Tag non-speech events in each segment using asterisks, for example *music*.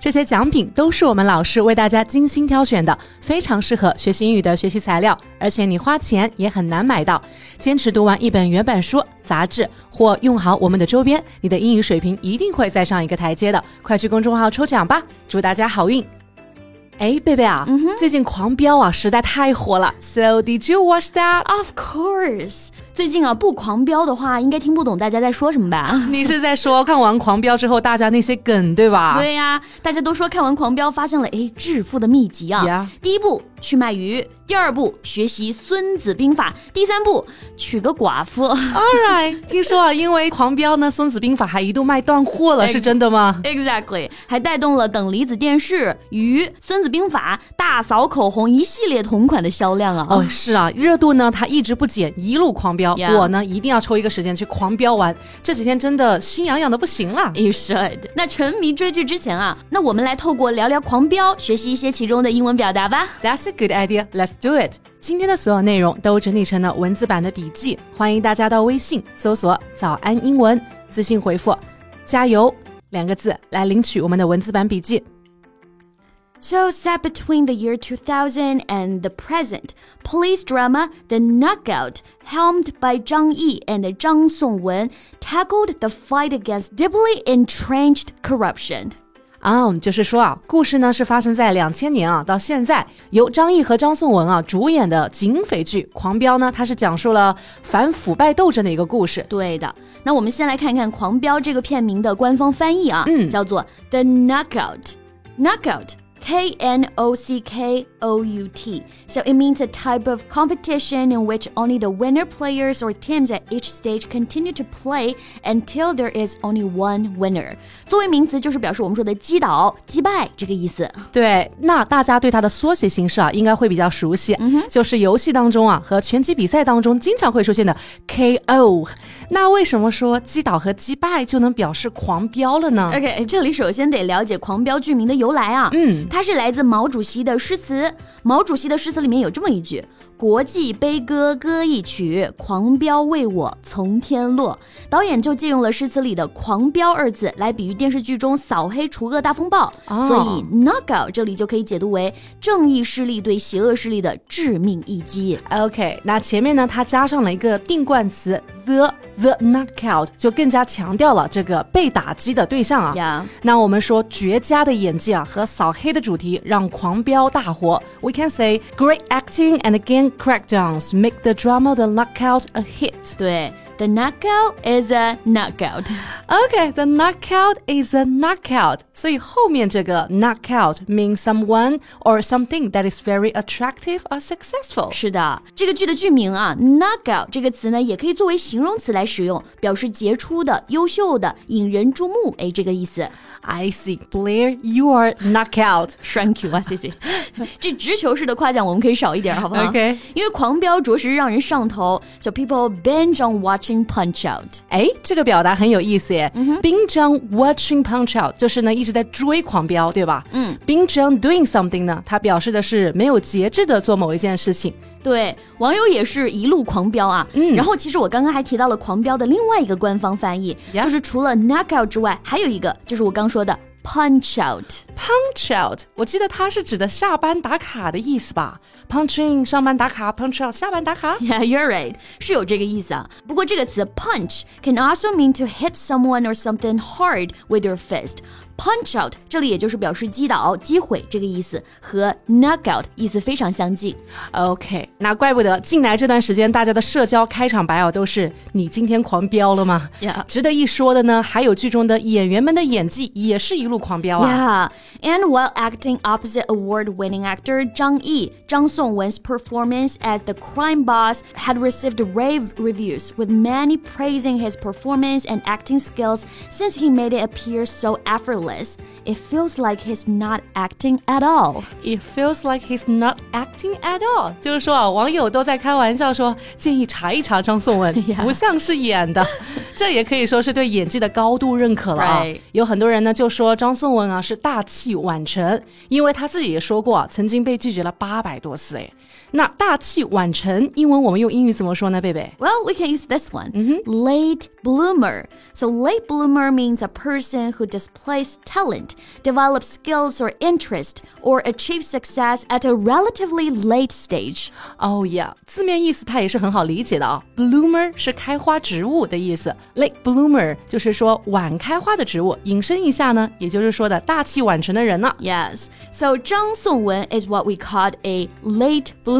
这些奖品都是我们老师为大家精心挑选的，非常适合学习英语的学习材料，而且你花钱也很难买到。坚持读完一本原版书、杂志，或用好我们的周边，你的英语水平一定会再上一个台阶的。快去公众号抽奖吧，祝大家好运！哎，贝贝啊，最近《狂飙》啊实在太火了。So did you watch that? Of course. 最近啊，不狂飙的话，应该听不懂大家在说什么吧？*laughs* 你是在说看完《狂飙》之后，大家那些梗对吧？对呀，大家都说看完《狂飙》发现了哎致富的秘籍啊。第一步去卖鱼，第二步学习《孙子兵法》，第三步娶个寡妇。All right，*laughs* 听说啊，因为《狂飙》呢，《孙子兵法》还一度卖断货了，是真的吗？Exactly，还带动了等离子电视、鱼、《孙子兵法》、大嫂口红一系列同款的销量啊。哦，是啊，热度呢它一直不减，一路狂飙。我呢一定要抽一个时间去狂飙完，这几天真的心痒痒的不行了。You should。那沉迷追剧之前啊，那我们来透过聊聊狂飙，学习一些其中的英文表达吧。That's a good idea. Let's do it. 今天的所有内容都整理成了文字版的笔记，欢迎大家到微信搜索“早安英文”，私信回复“加油”两个字来领取我们的文字版笔记。So, set between the year 2000 and the present, police drama The Knockout, helmed by Zhang Yi and Zhang Songwen, tackled the fight against deeply entrenched corruption. 啊，就是说啊，故事呢是发生在两千年啊，到现在由张译和张颂文啊主演的警匪剧《狂飙》呢，它是讲述了反腐败斗争的一个故事。对的，那我们先来看看《狂飙》这个片名的官方翻译啊，嗯，叫做 The Knockout。Knockout K N O C K O U T. So it means a type of competition in which only the winner players or teams at each stage continue to play until there is only one winner. 作为名词，就是表示我们说的击倒、击败这个意思。对，那大家对它的缩写形式啊，应该会比较熟悉，嗯、就是游戏当中啊和拳击比赛当中经常会出现的 KO。那为什么说击倒和击败就能表示狂飙了呢？OK，这里首先得了解狂飙剧名的由来啊。嗯。 它是来自毛主席的诗词。毛主席的诗词里面有这么一句：“国际悲歌歌一曲，狂飙为我从天落。”导演就借用了诗词里的“狂飙”二字来比喻电视剧中扫黑除恶大风暴，所以 knockout 这里就可以解读为正义势力对邪恶势力的致命一击。OK，那前面呢，它加上了一个定冠词 the。The knockout 就更加强调了这个被打击的对象啊。那我们说绝佳的演技啊和扫黑的主题让狂飙大火。We can say great acting and again crackdowns make the drama The Knockout a hit. 对。 The knockout is a knockout. Okay, the knockout is a knockout. 所以后面这个 knockout means someone or something that is very attractive or successful. 是的，这个剧的剧名啊，knockout 这个词呢，也可以作为形容词来使用，表示杰出的、优秀的、引人注目，哎，这个意思。I see, Blair, you are knockout. Thank you 啊，谢谢。这直球式的夸奖我们可以少一点，好不好？OK。因为狂飙着实让人上头，so *laughs* people binge on watching Punch Out。哎，这个表达很有意思耶。binge on watching Punch Out 就是呢一直在追狂飙，对吧？嗯。binge on doing something 呢，它表示的是没有节制的做某一件事情。对，网友也是一路狂飙啊。嗯，然后其实我刚刚还提到了狂飙的另外一个官方翻译，就是除了 knockout 之外，还有一个就是我刚说的 punch out。punch out，我记得它是指的下班打卡的意思吧？punch in 上班打卡，punch out 下班打卡。Yeah, *laughs* you're right，是有这个意思啊。不过这个词 punch can also mean to hit someone or something hard with your fist。 punch out 这里也就是表示击倒、击毁这个意思，和 knock out 意思非常相近。OK，那怪不得近来这段时间大家的社交开场白啊都是“你今天狂飙了吗？” Yeah，值得一说的呢，还有剧中的演员们的演技也是一路狂飙啊。Yeah，and while acting opposite award-winning actor Zhang Yi, Zhang Songwen's performance as the crime boss had received rave reviews, with many praising his performance and acting skills since he made it appear so effortless. It feels like he's not acting at all. It feels like he's not acting at all。就是说啊，网友都在开玩笑说，建议查一查张颂文，*laughs* 不像是演的。*laughs* 这也可以说是对演技的高度认可了啊。有很多人呢就说张颂文啊是大器晚成，因为他自己也说过，曾经被拒绝了八百多次。哎，那大器晚成，英文我们用英语怎么说呢，贝贝？Well, we can use this one. Late bloomer. So late bloomer means a person who displays talent, develops skills or interest, or achieves success at a relatively late stage. Oh yeah，字面意思它也是很好理解的啊。Bloomer 是开花植物的意思，late bloomer 就是说晚开花的植物。引申一下呢，也就是说的大器晚成的人呢。Yes, so 张颂文 is what we called a late bloomer.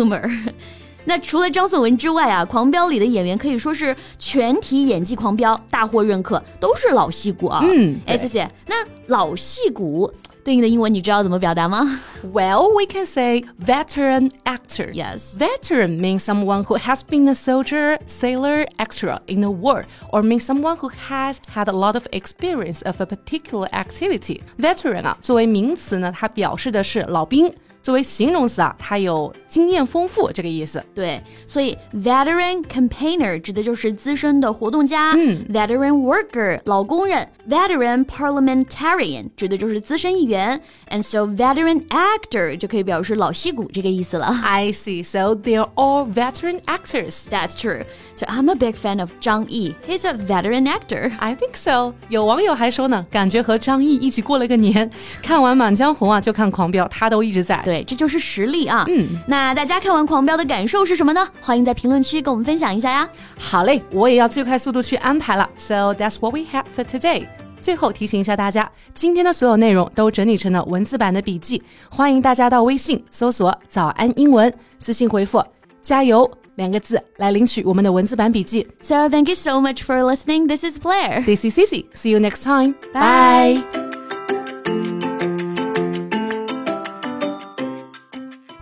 那除了张颂文之外啊，《狂飙》里的演员可以说是全体演技狂飙，大获认可，都是老戏骨啊。嗯，哎，谢谢。那老戏骨对应的英文你知道怎么表达吗？Well, we can say veteran actor. Yes. Veteran means someone who has been a soldier, sailor, extra in a war, or means someone who has had a lot of experience of a particular activity. Veteran 啊，作为名词呢，它表示的是老兵。作为形容词啊，它有经验丰富这个意思。对，所以 veteran campaigner 指的就是资深的活动家。嗯，veteran worker 老工人，veteran parliamentarian 指的就是资深议员。And so veteran actor 就可以表示老戏骨这个意思了。I see. So they're all veteran actors. That's true. So I'm a big fan of 张译. He's a veteran actor. I think so. 有网友还说呢，感觉和张译一起过了个年。看完《满江红》啊，就看《狂飙》，他都一直在。 对，这就是实力啊！嗯，那大家看完《狂飙》的感受是什么呢？欢迎在评论区跟我们分享一下呀！好嘞，我也要最快速度去安排了。So that's what we have for today。最后提醒一下大家，今天的所有内容都整理成了文字版的笔记，欢迎大家到微信搜索“早安英文”，私信回复“加油”两个字来领取我们的文字版笔记。So thank you so much for listening. This is Blair. This is Cici. See you next time. Bye.